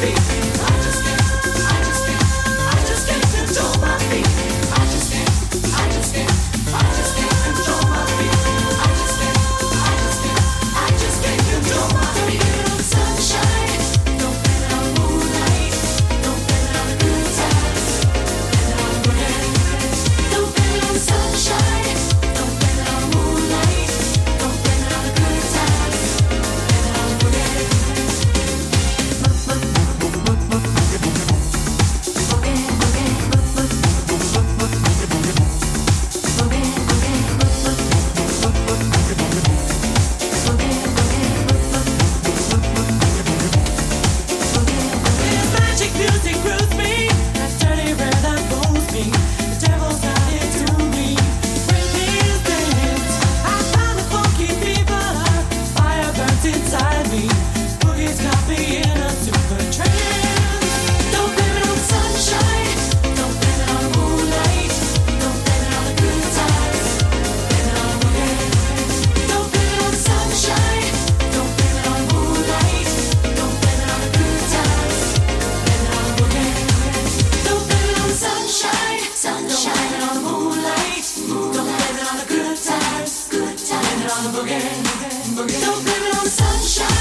face Don't blame it on the sunshine.